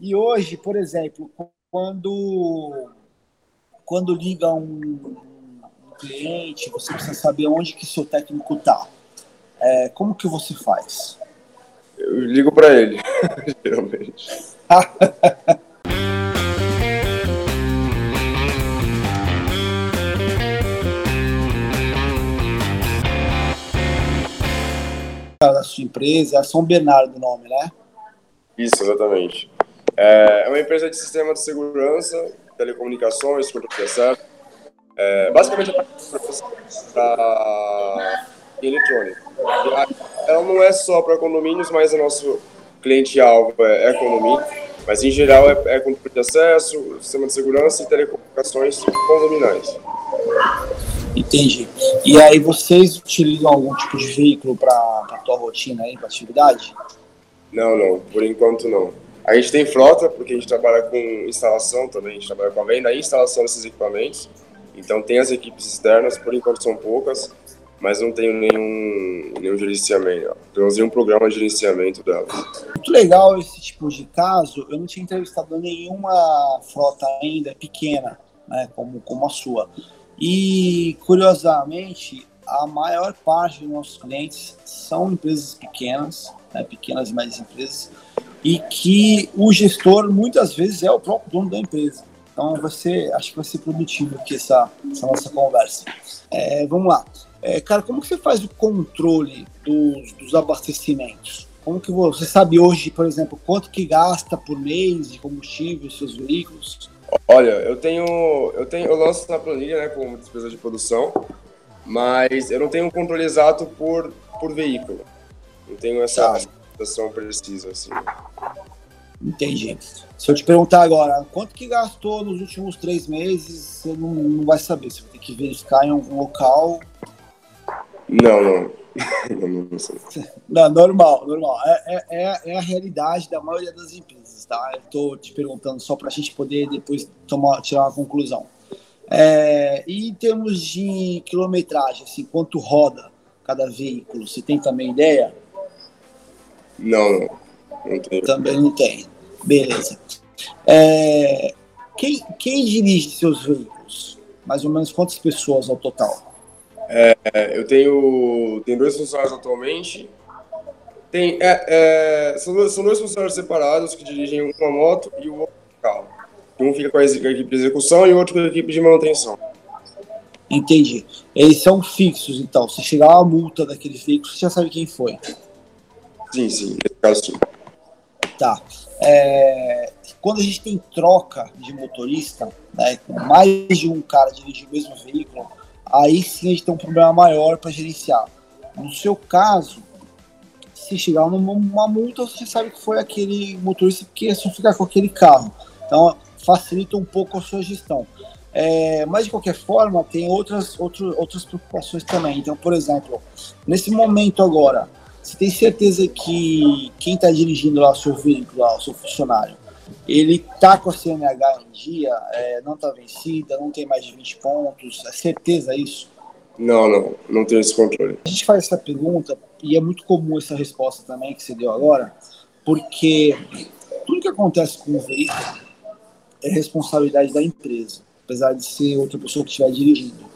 E hoje, por exemplo, quando, quando liga um, um cliente, você precisa saber onde que seu técnico está. É, como que você faz? Eu ligo para ele, geralmente. da sua empresa, é São Bernardo o nome, né? Isso, exatamente. É uma empresa de sistema de segurança, telecomunicações, controle de acesso. É, basicamente, é para eletrônica. Ela não é só para condomínios, mas o nosso cliente-alvo é, é condomínio. Mas, em geral, é, é controle de acesso, sistema de segurança e telecomunicações condominais. Entendi. E aí vocês utilizam algum tipo de veículo para a tua rotina aí, para atividade? Não, não. Por enquanto não. A gente tem frota, porque a gente trabalha com instalação também, a gente trabalha com a venda e instalação desses equipamentos. Então tem as equipes externas, por enquanto são poucas, mas não tenho nenhum, nenhum gerenciamento, temos nenhum programa de gerenciamento delas. Muito legal esse tipo de caso. Eu não tinha entrevistado nenhuma frota ainda pequena, né, como, como a sua. E, curiosamente, a maior parte dos nossos clientes são empresas pequenas, né, pequenas e médias empresas, e que o gestor muitas vezes é o próprio dono da empresa. Então, você acho que vai ser produtivo aqui essa, essa nossa conversa. É, vamos lá. É, cara, como que você faz o controle dos, dos abastecimentos? Como que você sabe hoje, por exemplo, quanto que gasta por mês de combustível seus veículos? Olha, eu tenho, eu tenho, eu lanço na planilha, né, como despesa de produção, mas eu não tenho um controle exato por, por veículo. Não tenho essa situação tá. precisa, assim. Entendi. Se eu te perguntar agora, quanto que gastou nos últimos três meses, você não, não vai saber. Você vai ter que verificar em algum local. Não, não. não, normal, normal. É, é, é, é a realidade da maioria das empresas, tá? Eu tô te perguntando só para a gente poder depois tomar, tirar uma conclusão. É, e em termos de quilometragem, assim, quanto roda cada veículo, você tem também ideia? Não, não, não tenho. Também não tem. Beleza. É, quem, quem dirige seus veículos? Mais ou menos quantas pessoas ao total? É, eu tenho, tenho dois funcionários atualmente. Tem, é, é, são, dois, são dois funcionários separados que dirigem uma moto e o outro carro. Um fica com a equipe de execução e o outro com a equipe de manutenção. Entendi. Eles são fixos, então. Se chegar uma multa daquele fixo, você já sabe quem foi. Sim, sim. Nesse caso, sim. Tá. É, quando a gente tem troca de motorista, né, mais de um cara dirigindo o mesmo veículo, aí sim a gente tem um problema maior para gerenciar. No seu caso, se chegar numa multa, você sabe que foi aquele motorista que é só ficar com aquele carro. Então, facilita um pouco a sua gestão. É, mas, de qualquer forma, tem outras, outro, outras preocupações também. Então, por exemplo, nesse momento agora, você tem certeza que quem está dirigindo lá o seu veículo, lá, o seu funcionário, ele está com a CNH em dia, é, não está vencida, não tem mais de 20 pontos, é certeza isso? Não, não, não tenho esse controle. A gente faz essa pergunta, e é muito comum essa resposta também que você deu agora, porque tudo que acontece com o veículo é responsabilidade da empresa, apesar de ser outra pessoa que estiver dirigindo.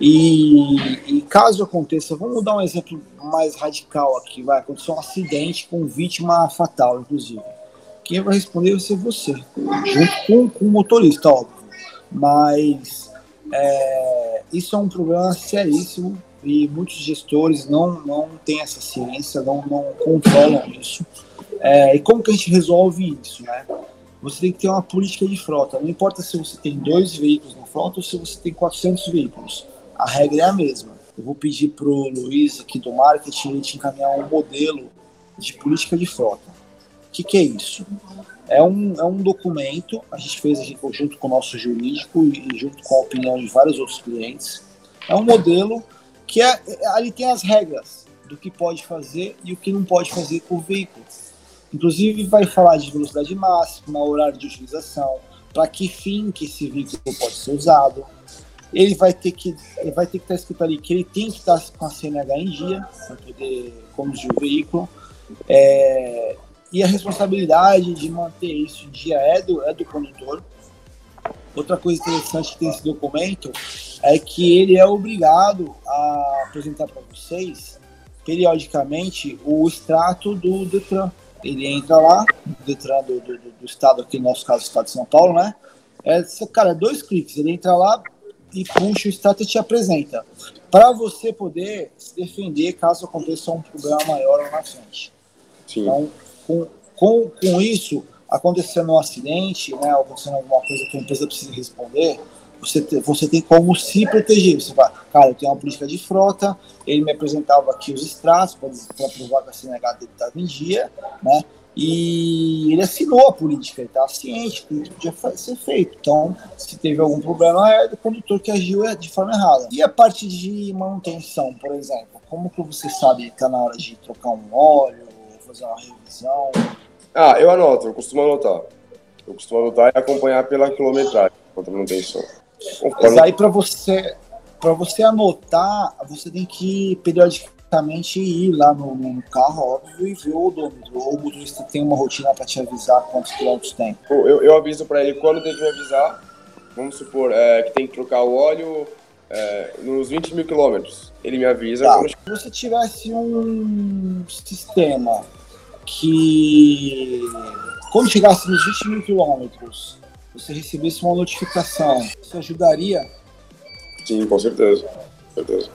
E, e, caso aconteça, vamos dar um exemplo mais radical aqui, vai acontecer um acidente com vítima fatal, inclusive. Quem vai responder vai ser você, junto com, com o motorista, óbvio. Mas é, isso é um problema seríssimo e muitos gestores não, não têm essa ciência, não, não controlam isso. É, e como que a gente resolve isso, né? você tem que ter uma política de frota. Não importa se você tem dois veículos frota ou se você tem 400 veículos. A regra é a mesma. Eu vou pedir para o Luiz aqui do marketing te encaminhar um modelo de política de frota. O que, que é isso? É um, é um documento, a gente fez junto com o nosso jurídico e junto com a opinião de vários outros clientes. É um modelo que é, ali tem as regras do que pode fazer e o que não pode fazer o veículo. Inclusive vai falar de velocidade máxima, horário de utilização, para que fim que esse veículo pode ser usado. Ele vai ter que ele vai ter que estar escrito ali que ele tem que estar com a CNH em dia para poder conduzir o veículo. É, e a responsabilidade de manter isso em dia é do, é do condutor. Outra coisa interessante que tem esse documento é que ele é obrigado a apresentar para vocês, periodicamente, o extrato do Detran. Ele entra lá, o Detran do, do, do estado, aqui no nosso caso, o estado de São Paulo, né? É, cara, dois cliques. Ele entra lá e puxa o extrato e te apresenta. Para você poder se defender caso aconteça um problema maior lá na frente. Sim. Então, com, com, com isso, acontecendo um acidente, né, acontecendo alguma coisa que a empresa precisa responder, você, você tem como se proteger. Você fala, cara, eu tenho uma política de frota, ele me apresentava aqui os extratos para provar que a CNH dele estava em dia, né? E ele assinou a política, ele estava ciente que podia ser feito. Então, se teve algum problema, é do condutor que agiu de forma errada. E a parte de manutenção, por exemplo, como que você sabe que está na hora de trocar um óleo, fazer uma revisão? Ah, eu anoto, eu costumo anotar. Eu costumo anotar e acompanhar pela quilometragem, quanto manutenção. Mas aí para você, para você anotar, você tem que periodicamente ir lá no, no, carro, óbvio, e ver o odômetro. Ou o motorista tem uma rotina para te avisar quantos quilômetros tem. Eu, eu aviso para ele quando me avisar. Vamos supor é, que tem que trocar o óleo é, nos 20 mil quilômetros. Ele me avisa. Tá. Quando... Se você tivesse um sistema que quando chegasse nos 20 mil quilômetros, você recebesse uma notificação, isso ajudaria? Sim, com certeza. Com certeza.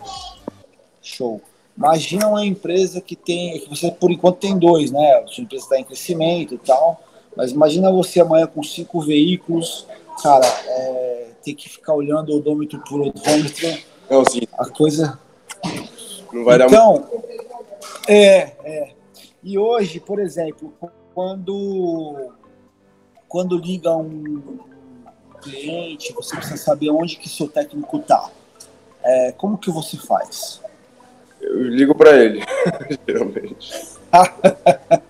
Show. Imagina uma empresa que tem, que você por enquanto tem dois, né? A sua empresa está em crescimento e tal, mas imagina você amanhã com cinco veículos, cara, é, ter que ficar olhando o odômetro por odômetro. Não, sim. A coisa. Não vai então, dar muito. É, é. E hoje, por exemplo, quando, quando liga um cliente, você precisa saber onde que seu técnico está. É, como que você faz? Eu ligo para ele, geralmente.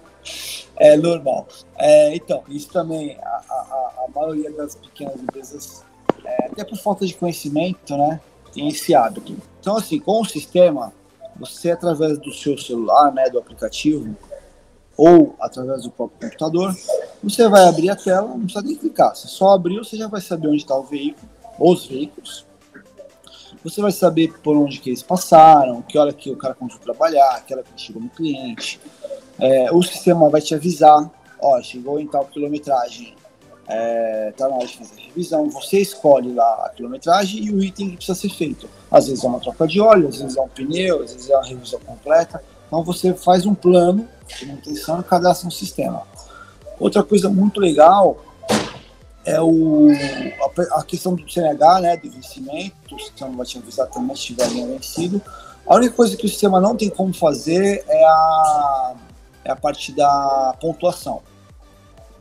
é normal. É, então, isso também, a, a, a maioria das pequenas empresas, é, até por falta de conhecimento, né, tem esse hábito. Então, assim, com o sistema, você, através do seu celular, né, do aplicativo, ou através do próprio computador, você vai abrir a tela, não precisa nem clicar. Você só abriu, você já vai saber onde está o veículo, os veículos. Você vai saber por onde que eles passaram, que hora que o cara a trabalhar, que hora que chegou no cliente. É, o sistema vai te avisar, ó, chegou em tal quilometragem, é, tá na hora de fazer a revisão. Você escolhe lá a quilometragem e o item que precisa ser feito. Às vezes é uma troca de óleo, às vezes é um pneu, às vezes é uma revisão completa. Então você faz um plano de manutenção e cadastra um sistema. Outra coisa muito legal é o, a, a questão do CNH, né, do vencimento, o sistema vai te avisar também se tiver vencido. A única coisa que o sistema não tem como fazer é a, é a parte da pontuação.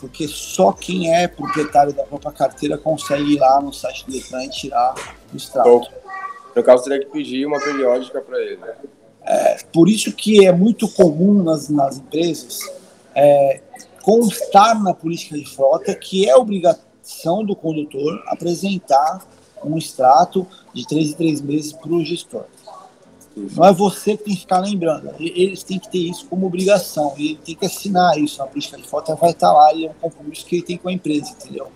Porque só quem é proprietário da própria carteira consegue ir lá no site do Detran e tirar o extrato. No caso, teria que pedir uma periódica para ele, né? É, por isso que é muito comum nas, nas empresas é, constar na política de frota que é obrigação do condutor apresentar um extrato de três em três meses para o gestor. Não é você que tem que ficar lembrando, eles têm que ter isso como obrigação, ele tem que assinar isso na política de frota, vai estar lá, e é um compromisso que ele tem com a empresa, entendeu?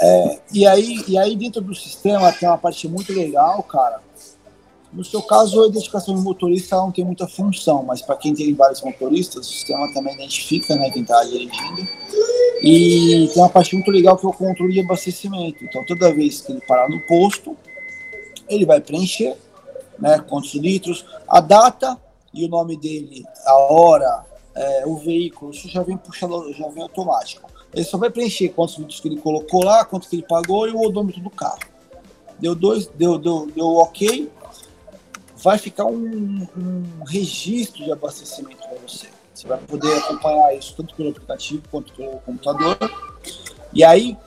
É, e, aí, e aí dentro do sistema tem uma parte muito legal, cara, no seu caso, a identificação do motorista não tem muita função, mas para quem tem vários motoristas, o sistema também identifica né, quem está dirigindo. E tem uma parte muito legal que é o controle de abastecimento. Então, toda vez que ele parar no posto, ele vai preencher né, quantos litros, a data e o nome dele, a hora, é, o veículo, isso já vem puxado, já vem automático. Ele só vai preencher quantos litros que ele colocou lá, quanto que ele pagou e o odômetro do carro. Deu dois, deu, deu, deu ok, vai ficar um, um registro de abastecimento para você. Você vai poder acompanhar isso tanto pelo aplicativo quanto pelo computador. E aí,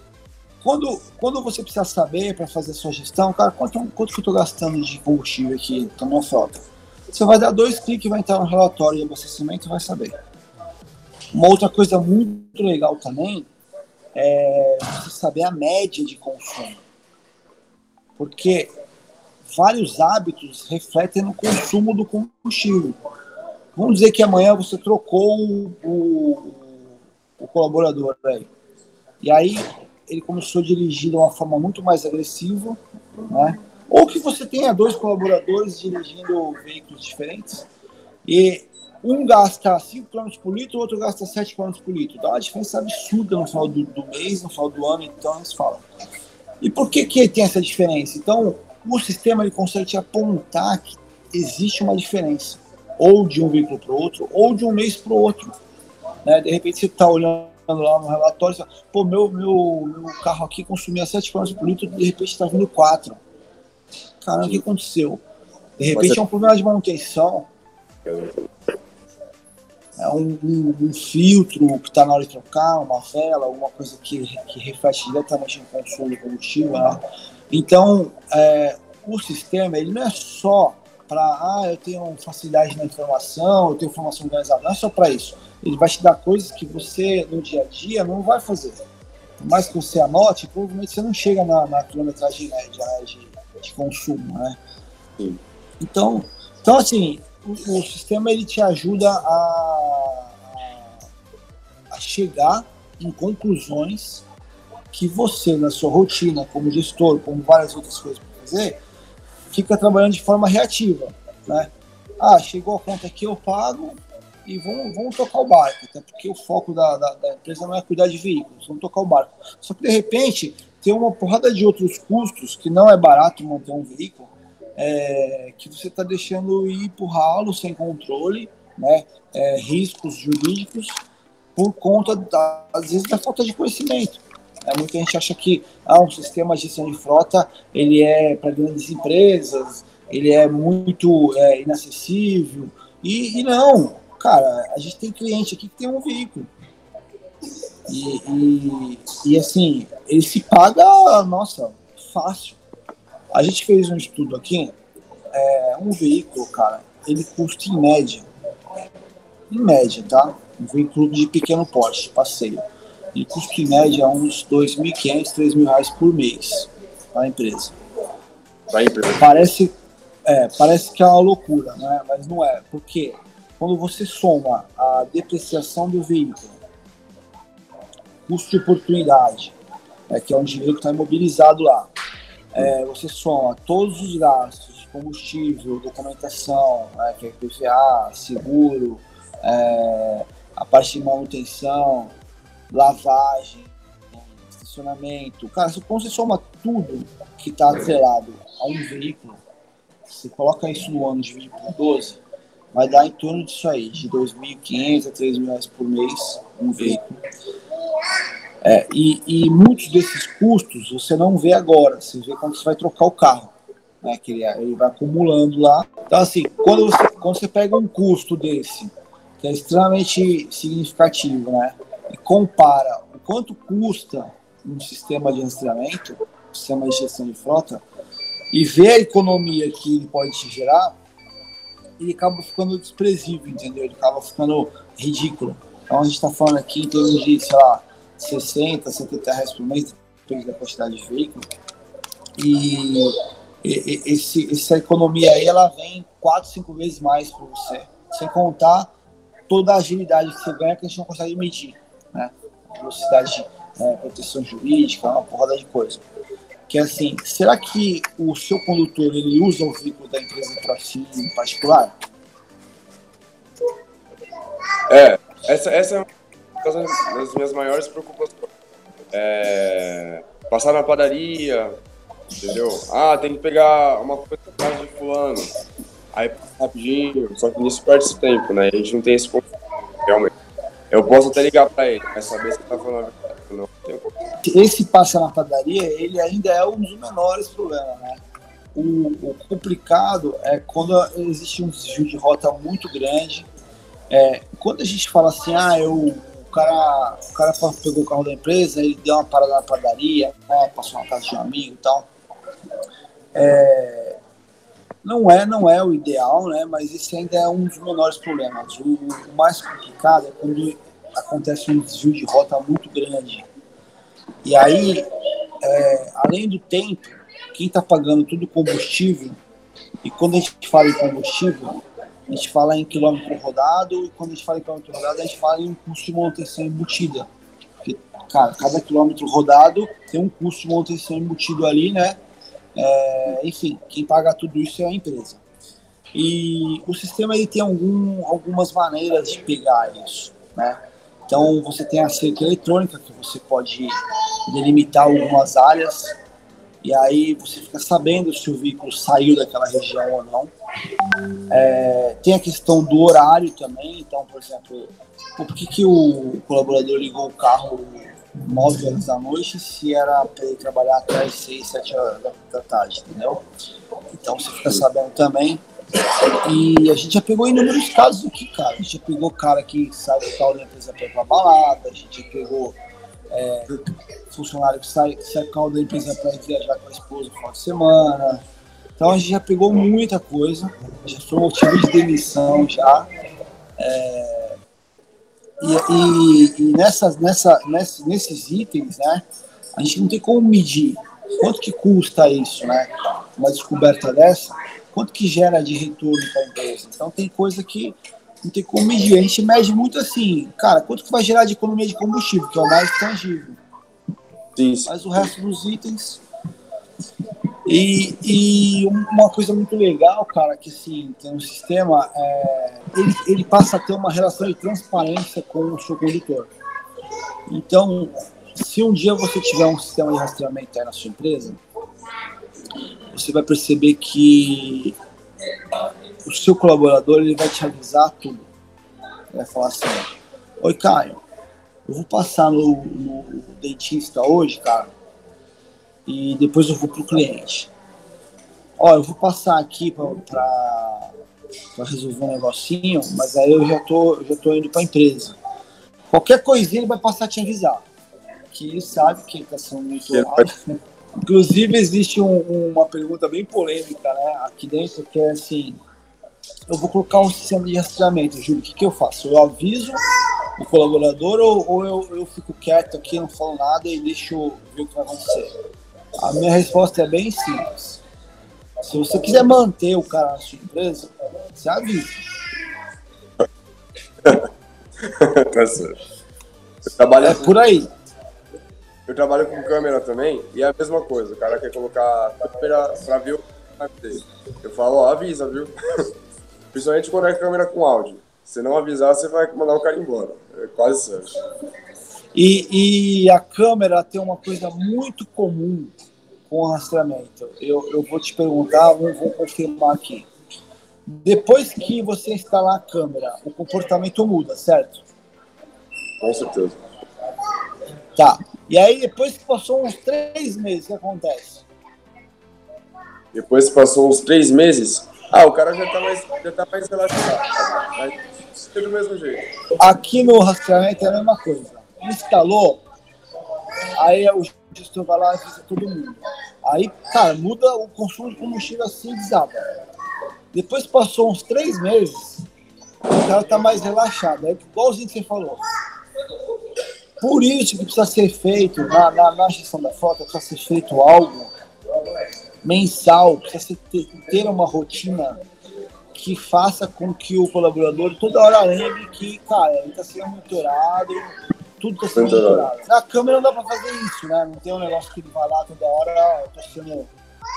quando, quando você precisa saber para fazer a sua gestão, cara, quanto, quanto que eu estou gastando de combustível aqui na minha frota? Você vai dar dois cliques, vai entrar no relatório de abastecimento e vai saber. Uma outra coisa muito legal também é você saber a média de consumo. Porque vários hábitos refletem no consumo do combustível. Vamos dizer que amanhã você trocou o, o, colaborador aí. E aí ele começou a dirigir de uma forma muito mais agressiva, né? Ou que você tenha dois colaboradores dirigindo veículos diferentes e um gasta 5 km por litro, o outro gasta 7 km por litro. Dá uma diferença absurda no final do, do mês, no final do ano, então eles falam. E por que, que tem essa diferença? Então, o sistema ele consegue te apontar que existe uma diferença, ou de um veículo para o outro, ou de um mês para o outro. Né? De repente você está olhando lá no relatório, você fala, pô, meu, meu, meu carro aqui consumia 7 km por litro, de repente está vindo 4. Caramba, o que aconteceu? De repente é um problema de manutenção. É um, um, um filtro que está na hora de trocar, uma vela, alguma coisa que, que reflete diretamente no consumo de combustível. Né? Então, é, o sistema ele não é só para, ah, eu tenho facilidade na informação, eu tenho informação organizada, não é só para isso. Ele vai te dar coisas que você, no dia a dia, não vai fazer. Por mais que você anote, provavelmente você não chega na, na quilometragem média de, de consumo, né? Sim. Então, então assim, o, o, sistema ele te ajuda a, a chegar em conclusões que você, na sua rotina, como gestor, como várias outras coisas para fazer, fica trabalhando de forma reativa, né? Ah, chegou a conta aqui, eu pago e vamos, vamos tocar o barco, até porque o foco da, da, da, empresa não é cuidar de veículos, vamos tocar o barco. Só que, de repente, tem uma porrada de outros custos que não é barato manter um veículo, é, que você está deixando ir por ralo sem controle, né? É, riscos jurídicos por conta, da, às vezes, da falta de conhecimento. É, muita gente acha que ah, um sistema de gestão de frota ele é para grandes empresas, ele é muito é, inacessível. E, e, não, cara, a gente tem cliente aqui que tem um veículo. E, e, e assim, ele se paga, nossa, fácil. A gente fez um estudo aqui, é, um veículo, cara, ele custa em média, em média, tá? Um veículo de pequeno porte, passeio e custo em média uns R$ 2.500, 3.000 reais por mês para a empresa. Para a empresa. Parece, é, parece que é uma loucura, né? mas não é. Porque quando você soma a depreciação do veículo, custo de oportunidade, é, que é um dinheiro que está imobilizado lá, é, você soma todos os gastos, combustível, documentação, né, que é PVA, seguro, é, a parte de manutenção, lavagem, estacionamento. Cara, quando você soma tudo que está atrelado a um veículo, você coloca isso no ano, divide por 12, vai dar em torno disso aí, de 2.500 a 3.000 reais por mês um veículo. É, e, e, muitos desses custos você não vê agora, você vê quando você vai trocar o carro, né, que ele, ele vai acumulando lá. Então, assim, quando você, quando você pega um custo desse, que é extremamente significativo, né, compara o quanto custa um sistema de rastreamento, um sistema de gestão de frota, e vê a economia que ele pode te gerar, ele acaba ficando desprezível, entendeu? Ele acaba ficando ridículo. Então a gente está falando aqui em termos de, sei lá, 60, 70 reais por mês, depende da quantidade de veículo. E, e esse, essa economia aí, ela vem 4, 5 vezes mais para você. Sem contar toda a agilidade que você ganha que a gente não consegue medir? Velocidade, né? proteção jurídica, uma porrada de coisa. Que é assim, será que o seu condutor ele usa o veículo da empresa para fim particular? É, essa, essa é uma das minhas maiores preocupações. É, passar na padaria, entendeu? Ah, tem que pegar uma coisa de fulano. Aí rapidinho, só que nisso perde tempo, né? A gente não tem esse realmente. Eu posso até ligar para ele, mas saber se tá falando a verdade não. Esse passa na padaria, ele ainda é um dos menores problemas, né? O, o, complicado é quando existe um desvio de rota muito grande. É, quando a gente fala assim, ah, eu, o, cara, o cara pegou o carro da empresa, ele deu uma parada na padaria, né, passou na casa de um amigo e tal. É, não é, não é o ideal, né? Mas esse ainda é um dos menores problemas. O, o mais complicado é quando acontece um desvio de rota muito grande. E aí, é, além do tempo, quem está pagando tudo combustível, e quando a gente fala em combustível, a gente fala em quilômetro rodado, e quando a gente fala em quilômetro rodado, a gente fala em custo de manutenção embutida. Porque, cara, cada quilômetro rodado tem um custo de manutenção embutido ali, né? É, enfim, quem paga tudo isso é a empresa. E o sistema ele tem algum, algumas maneiras de pegar isso, né? Então você tem a cerca eletrônica que você pode delimitar algumas áreas e aí você fica sabendo se o veículo saiu daquela região ou não. É, tem a questão do horário também, então, por exemplo, por que, que o colaborador ligou o carro 9 horas da noite se era para ele trabalhar até as 6, 7 horas da, tarde, entendeu? Então você fica sabendo também. E a gente já pegou inúmeros casos aqui, cara. A gente já pegou cara que sai do carro da empresa para ir pra balada, a gente já pegou é, funcionário que sai, sai do carro da empresa para ir viajar com a esposa no final de semana. Então a gente já pegou muita coisa, já foi motivo de demissão já. É, e, e, e nessas, nessa, nessas, nesses itens, né, a gente não tem como medir quanto que custa isso, né? Uma descoberta dessa, quanto que gera de retorno para a empresa. Então tem coisa que não tem como medir. A gente mede muito assim, cara, quanto que vai gerar de economia de combustível, que é o mais tangível. Sim. Mas o resto dos itens. E, e uma coisa muito legal, cara, que assim, tem um sistema, é, ele, ele passa a ter uma relação de transparência com o seu condutor. Então, se um dia você tiver um sistema de rastreamento aí na sua empresa, você vai perceber que o seu colaborador ele vai te avisar tudo. Ele vai falar assim: Oi, Caio, eu vou passar no, no dentista hoje, cara, e depois eu vou pro cliente. Ó, eu vou passar aqui para resolver um negocinho, mas aí eu já tô, já tô indo para a empresa. Qualquer coisinha ele vai passar a te avisar. Que ele sabe que ele está sendo monitorado. Inclusive, existe um, uma pergunta bem polêmica né, aqui dentro, que é assim, eu vou colocar um sistema de rastreamento, Júlio, o que, que eu faço? Eu aviso o colaborador ou, ou eu, eu fico quieto aqui, não falo nada e deixo ver o que vai acontecer? A minha resposta é bem simples. Se você quiser manter o cara na sua empresa, você avisa. tá certo. é por aí. Eu trabalho com câmera também e é a mesma coisa. O cara quer colocar câmera pra ver o dele. Eu falo, ó, avisa, viu? Principalmente quando é câmera com áudio. Se não avisar, você vai mandar o cara embora. É quase certo. E, e a câmera tem uma coisa muito comum com o rastreamento. Eu, eu vou te perguntar, vou, vou confirmar aqui. Depois que você instalar a câmera, o comportamento muda, certo? Com certeza. Tá. E aí, depois que passou uns três meses, o que acontece? Depois que passou uns três meses, ah, o cara já tá mais, já tá mais relaxado. Mas é do mesmo jeito. Aqui no rastreamento é a mesma coisa. Instalou, aí o gestor vai lá e avisa todo mundo. Aí, cara, muda o consumo de combustível assim desaba. Depois passou uns três meses, o cara tá mais relaxado. É igualzinho que você falou. Por isso que precisa ser feito, na, na, na gestão da frota, precisa ser feito algo mensal, precisa ter, ter uma rotina que faça com que o colaborador toda hora lembre que, cara, ele está sendo monitorado, tudo está sendo monitorado. Na câmera não dá para fazer isso, né? Não tem um negócio que ele vai lá toda hora, eu tô sendo.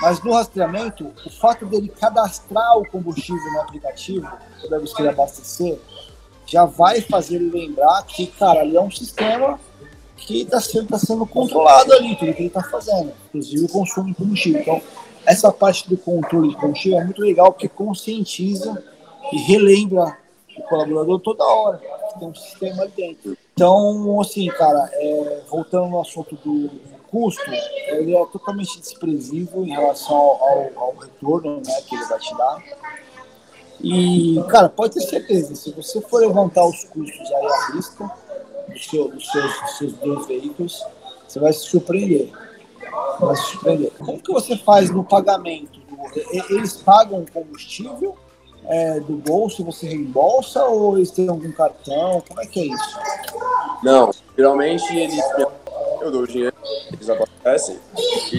Mas no rastreamento, o fato dele cadastrar o combustível no aplicativo, toda vez que ele abastecer, já vai fazer ele lembrar que, cara, ali é um sistema que está sendo, tá sendo controlado ali, tudo que ele está fazendo, inclusive o consumo de combustível. Então, essa parte do controle de combustível é muito legal porque conscientiza e relembra o colaborador toda hora tem um sistema ali dentro. Então, assim, cara, é, voltando no assunto do custo, ele é totalmente desprezível em relação ao, ao retorno né, que ele vai te dar. E, cara, pode ter certeza, se você for levantar os custos aí à vista, do seu, dos, seus, dos seus dois veículos, você vai se surpreender. Vai se surpreender. Como que você faz no pagamento? Eles pagam combustível é, do bolso, você reembolsa ou eles têm algum cartão? Como é que é isso? Não, geralmente eles eu dou o dinheiro, eles abastecem e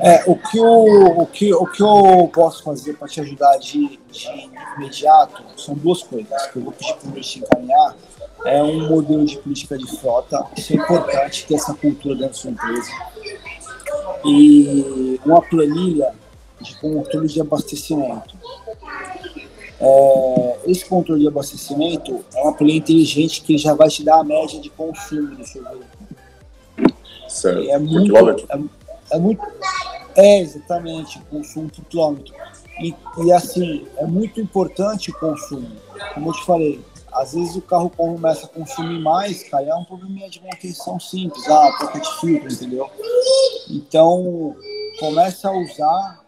É, o que, eu, o, que, o que eu posso fazer para te ajudar de, de imediato são duas coisas que eu vou pedir para o te encaminhar. É um modelo de política de frota, isso é importante ter essa cultura dentro da sua empresa. E uma planilha de controle de abastecimento. É, esse controle de abastecimento é uma planilha inteligente que já vai te dar a média de consumo do seu veículo. Certo. É muito, é, é, muito. É, exatamente, consumo por quilômetro. E, e assim, é muito importante o consumo. Como eu te falei, às vezes o carro começa a consumir mais, cara, é um probleminha de manutenção simples, ah, troca de filtro, entendeu? Então, começa a usar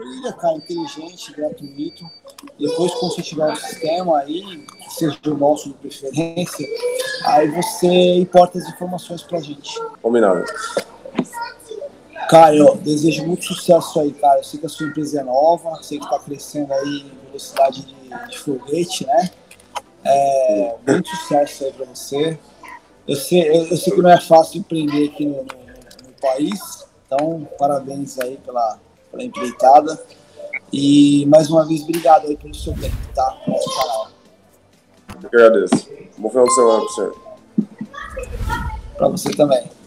planilha, cara, inteligente, gratuito. Depois, quando você tiver um sistema aí, que seja o nosso de preferência, aí você importa as informações pra gente. Combinado. Cara, eu desejo muito sucesso aí, cara. Eu sei que a sua empresa é nova, sei que está crescendo aí em velocidade de, de foguete, né? É, muito sucesso aí para você. Eu sei, eu, eu, sei que não é fácil empreender aqui no, no, no país, então parabéns aí pela, pela empreitada. E mais uma vez, obrigado aí pelo seu tempo, tá? Eu que agradeço. Bom final de semana para você. Para você também.